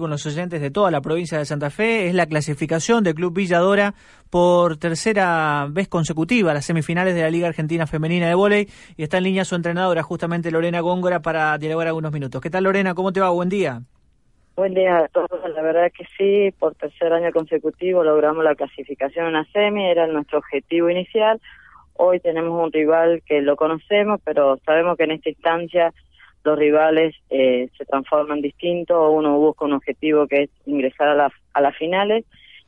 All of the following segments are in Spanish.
con los oyentes de toda la provincia de Santa Fe es la clasificación del Club Villadora por tercera vez consecutiva a las semifinales de la Liga Argentina Femenina de Voley y está en línea su entrenadora justamente Lorena Góngora para dialogar algunos minutos. ¿Qué tal Lorena? ¿Cómo te va? Buen día. Buen día a todos, la verdad que sí, por tercer año consecutivo logramos la clasificación en la semi, era nuestro objetivo inicial. Hoy tenemos un rival que lo conocemos, pero sabemos que en esta instancia los rivales eh, se transforman distintos, uno busca un objetivo que es ingresar a, la, a las finales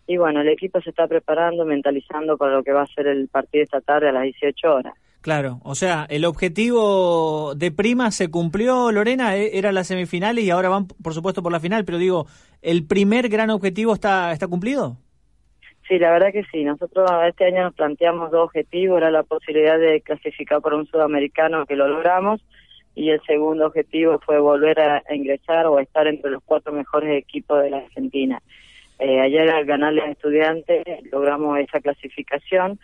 y bueno, el equipo se está preparando, mentalizando para lo que va a ser el partido esta tarde a las 18 horas. Claro, o sea, el objetivo de prima se cumplió, Lorena, e, era la semifinal y ahora van, por supuesto, por la final, pero digo, ¿el primer gran objetivo está, está cumplido? Sí, la verdad que sí. Nosotros este año nos planteamos dos objetivos, era la posibilidad de clasificar por un sudamericano que lo logramos y el segundo objetivo fue volver a, ingresar o a estar entre los cuatro mejores equipos de la Argentina. Eh, ayer al ganarle a estudiantes logramos esa clasificación,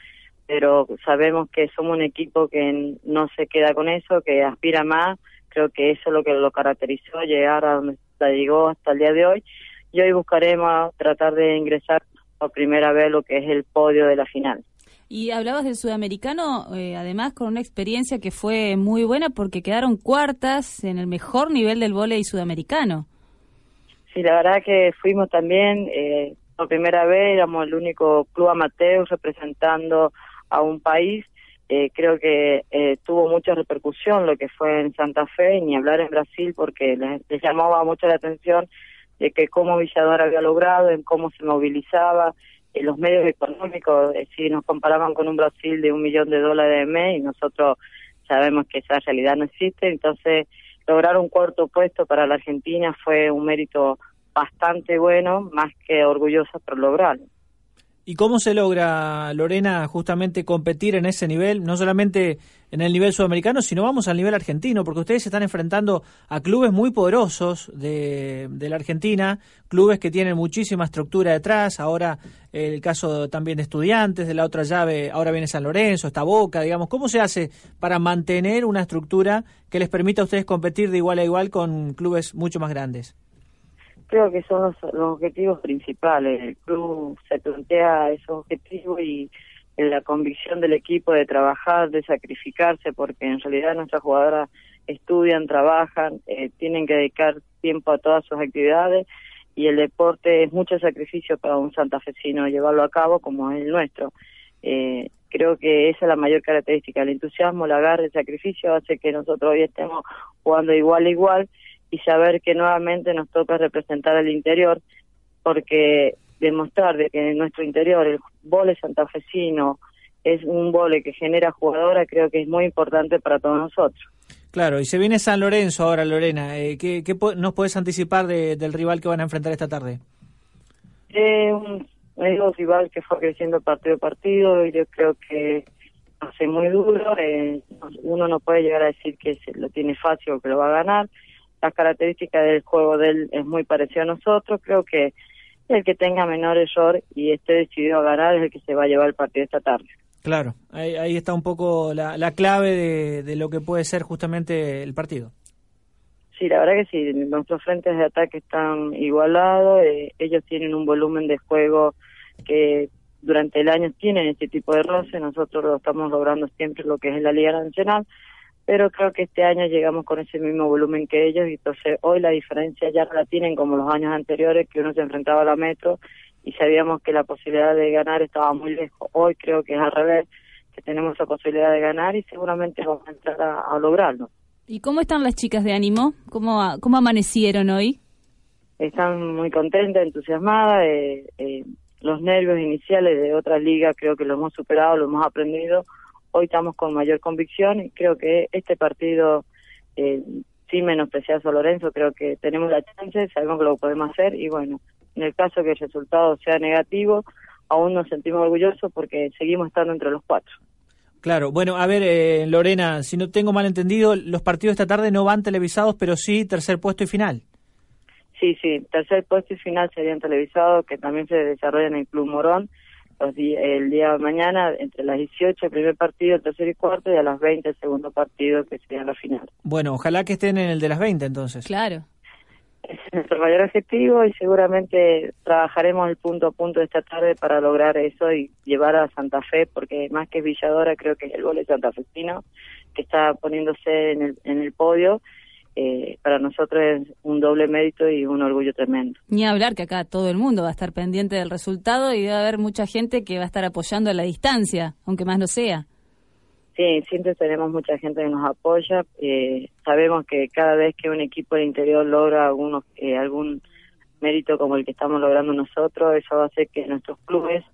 pero sabemos que somos un equipo que no se queda con eso, que aspira más, creo que eso es lo que lo caracterizó, llegar a donde llegó hasta el día de hoy, y hoy buscaremos tratar de ingresar por primera vez lo que es el podio de la final. Y hablabas del sudamericano, eh, además con una experiencia que fue muy buena porque quedaron cuartas en el mejor nivel del voleibol sudamericano. Sí, la verdad que fuimos también, eh, por primera vez éramos el único club amateur representando a un país. Eh, creo que eh, tuvo mucha repercusión lo que fue en Santa Fe, ni hablar en Brasil, porque les, les llamaba mucho la atención de que cómo Villador había logrado, en cómo se movilizaba, los medios económicos, si nos comparaban con un Brasil de un millón de dólares de mes y nosotros sabemos que esa realidad no existe, entonces lograr un cuarto puesto para la Argentina fue un mérito bastante bueno, más que orgullosa por lograrlo. ¿Y cómo se logra, Lorena, justamente competir en ese nivel, no solamente en el nivel sudamericano, sino vamos al nivel argentino, porque ustedes se están enfrentando a clubes muy poderosos de, la Argentina, clubes que tienen muchísima estructura detrás, ahora el caso también de estudiantes, de la otra llave, ahora viene San Lorenzo, está Boca, digamos, ¿cómo se hace para mantener una estructura que les permita a ustedes competir de igual a igual con clubes mucho más grandes? Creo que son los, objetivos principales. El club se plantea esos objetivos y la convicción del equipo de trabajar, de sacrificarse, porque en realidad nuestras jugadoras estudian, trabajan, eh, tienen que dedicar tiempo a todas sus actividades y el deporte es mucho sacrificio para un santafesino llevarlo a cabo como es el nuestro. Eh, creo que esa es la mayor característica, el entusiasmo, la garra, el sacrificio hace que nosotros hoy estemos jugando igual a igual y saber que nuevamente nos toca representar al interior, porque demostrar de que en nuestro interior el vole santafesino es un vole que genera jugadora, creo que es muy importante para todos nosotros. Claro, y se viene San Lorenzo ahora, Lorena. Eh, ¿qué, nos puedes anticipar del rival que van a enfrentar esta tarde? Eh, un, un rival que fue creciendo partido a partido y yo creo que hace muy duro. Eh, uno no puede llegar a decir que se lo tiene fácil o que lo va a ganar las características del juego de él es muy parecido a nosotros, creo que el que tenga menor error y esté decidido a ganar es el que se va a llevar el partido esta tarde. Claro, ahí, está un poco la, clave de, lo que puede ser justamente el partido. Sí, la verdad que sí, nuestros frentes de ataque están igualados, eh, ellos tienen un volumen de juego que durante el año tienen este tipo de roce, nosotros lo estamos logrando siempre lo que es la Liga Nacional, pero creo que este año llegamos con ese mismo volumen que ellos y entonces hoy la diferencia ya no la tienen como los años anteriores que uno se enfrentaba a la Metro y sabíamos que la posibilidad de ganar estaba muy lejos. Hoy creo que es al revés, que tenemos la posibilidad de ganar y seguramente vamos a entrar a, lograrlo. ¿Y cómo están las chicas de ánimo? ¿Cómo, cómo amanecieron hoy? Están muy contentas, entusiasmadas. Eh, eh, los nervios iniciales de otra liga creo que lo hemos superado, lo hemos aprendido hoy estamos con mayor convicción y creo que este partido eh, sin menospreciar a Lorenzo, creo que tenemos la chance, sabemos que lo podemos hacer y bueno, en el caso que el resultado sea negativo, aún nos sentimos orgullosos porque seguimos estando entre los cuatro. Claro, bueno, a ver, eh, Lorena, si no tengo mal entendido, los partidos esta tarde no van televisados, pero sí tercer puesto y final. Sí, sí, tercer puesto y final serían televisados, que también se desarrollan en el Club Morón el día de mañana, entre las 18 el primer partido, el tercer y cuarto, y a las 20 el segundo partido, que sería la final. Bueno, ojalá que estén en el de las 20 entonces. Claro. Es nuestro mayor objetivo y seguramente trabajaremos el punto a punto de esta tarde para lograr eso y llevar a Santa Fe, porque más que Villadora creo que es el gol de santafesino que está poniéndose en el, en el podio eh, para nosotros es un doble mérito y un orgullo tremendo. Ni hablar que acá todo el mundo va a estar pendiente del resultado y debe haber mucha gente que va a estar apoyando a la distancia, aunque más no sea. Sí, siempre tenemos mucha gente que nos apoya. Eh, sabemos que cada vez que un equipo del interior logra algunos, eh, algún mérito como el que estamos logrando nosotros, eso va a hacer que nuestros clubes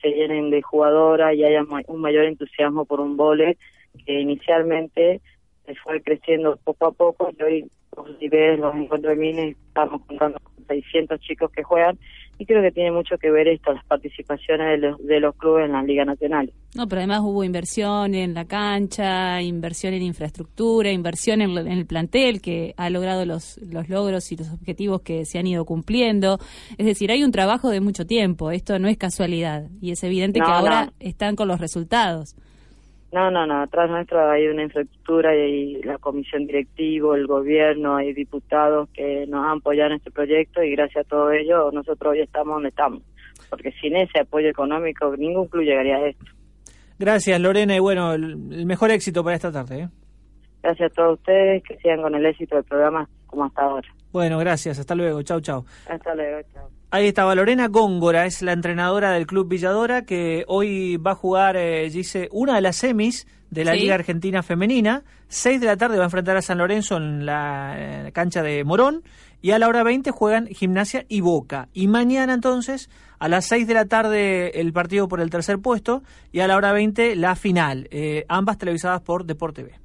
se llenen de jugadoras y haya un mayor entusiasmo por un vole que inicialmente se fue creciendo poco a poco y hoy si ves los encuentros de Mines estamos contando con 600 chicos que juegan y creo que tiene mucho que ver esto, las participaciones de los, de los clubes en la Liga Nacional. No, pero además hubo inversión en la cancha, inversión en infraestructura, inversión en, el plantel que ha logrado los, los logros y los objetivos que se han ido cumpliendo. Es decir, hay un trabajo de mucho tiempo, esto no es casualidad y es evidente que ahora están con los resultados. No, no, no. Atrás nuestro hay una infraestructura y la comisión directiva, el gobierno, hay diputados que nos han apoyado en este proyecto y gracias a todo ello nosotros hoy estamos donde estamos. Porque sin ese apoyo económico ningún club llegaría a esto. Gracias, Lorena, y bueno, el, mejor éxito para esta tarde. ¿eh? Gracias a todos ustedes, que sigan con el éxito del programa como hasta ahora. Bueno, gracias. Hasta luego. Chau, chau. Hasta luego. Chau. Ahí estaba Lorena Góngora, es la entrenadora del Club Villadora, que hoy va a jugar, eh, dice, una de las semis de la Liga Argentina Femenina. Seis de la tarde va a enfrentar a San Lorenzo en la cancha de Morón. Y a la hora 20 juegan Gimnasia y Boca. Y mañana entonces, a las seis de la tarde, el partido por el tercer puesto. Y a la hora 20, la final. Eh, ambas televisadas por Deporte B.